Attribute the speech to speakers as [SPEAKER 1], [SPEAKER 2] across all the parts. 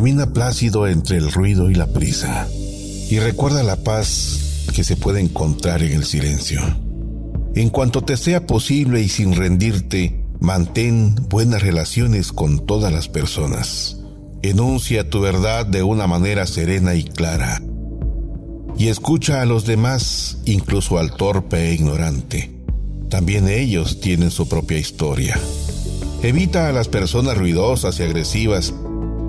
[SPEAKER 1] Camina plácido entre el ruido y la prisa. Y recuerda la paz que se puede encontrar en el silencio. En cuanto te sea posible y sin rendirte, mantén buenas relaciones con todas las personas. Enuncia tu verdad de una manera serena y clara. Y escucha a los demás, incluso al torpe e ignorante. También ellos tienen su propia historia. Evita a las personas ruidosas y agresivas,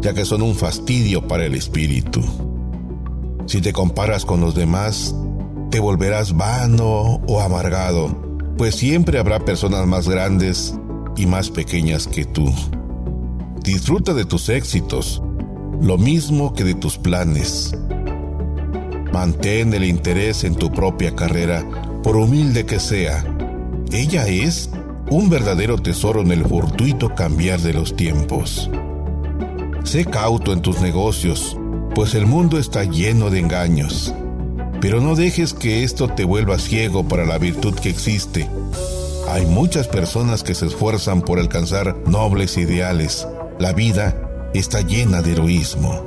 [SPEAKER 1] ya que son un fastidio para el espíritu. Si te comparas con los demás, te volverás vano o amargado, pues siempre habrá personas más grandes y más pequeñas que tú. Disfruta de tus éxitos, lo mismo que de tus planes. Mantén el interés en tu propia carrera, por humilde que sea. Ella es un verdadero tesoro en el fortuito cambiar de los tiempos. Sé cauto en tus negocios, pues el mundo está lleno de engaños. Pero no dejes que esto te vuelva ciego para la virtud que existe. Hay muchas personas que se esfuerzan por alcanzar nobles ideales. La vida está llena de heroísmo.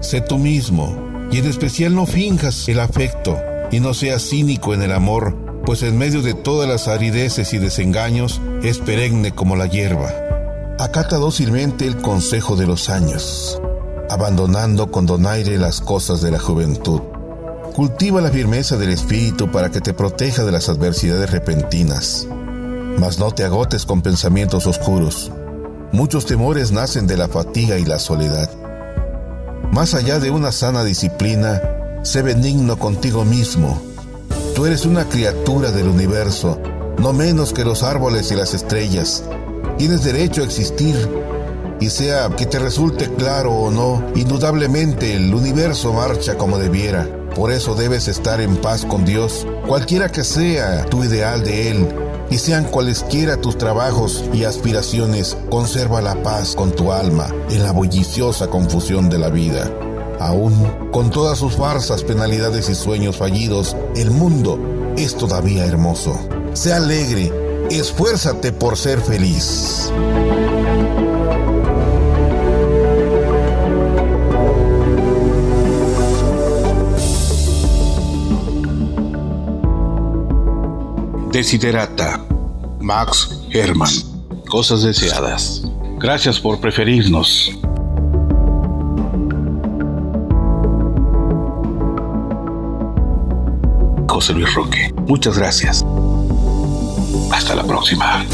[SPEAKER 1] Sé tú mismo, y en especial no finjas el afecto, y no seas cínico en el amor, pues en medio de todas las arideces y desengaños es perenne como la hierba. Acata dócilmente el consejo de los años, abandonando con donaire las cosas de la juventud. Cultiva la firmeza del espíritu para que te proteja de las adversidades repentinas. Mas no te agotes con pensamientos oscuros. Muchos temores nacen de la fatiga y la soledad. Más allá de una sana disciplina, sé benigno contigo mismo Tú eres una criatura del universo, no menos que los árboles y las estrellas. Tienes derecho a existir. Y sea que te resulte claro o no, indudablemente el universo marcha como debiera. Por eso debes estar en paz con Dios, cualquiera que sea tu ideal de Él, y sean cualesquiera tus trabajos y aspiraciones, conserva la paz con tu alma en la bulliciosa confusión de la vida. Aún con todas sus farsas, penalidades y sueños fallidos, el mundo es todavía hermoso. Sé alegre, esfuérzate por ser feliz.
[SPEAKER 2] Desiderata, Max Hermann. Cosas deseadas. Gracias por preferirnos. José Luis Roque. Muchas gracias. Hasta la próxima.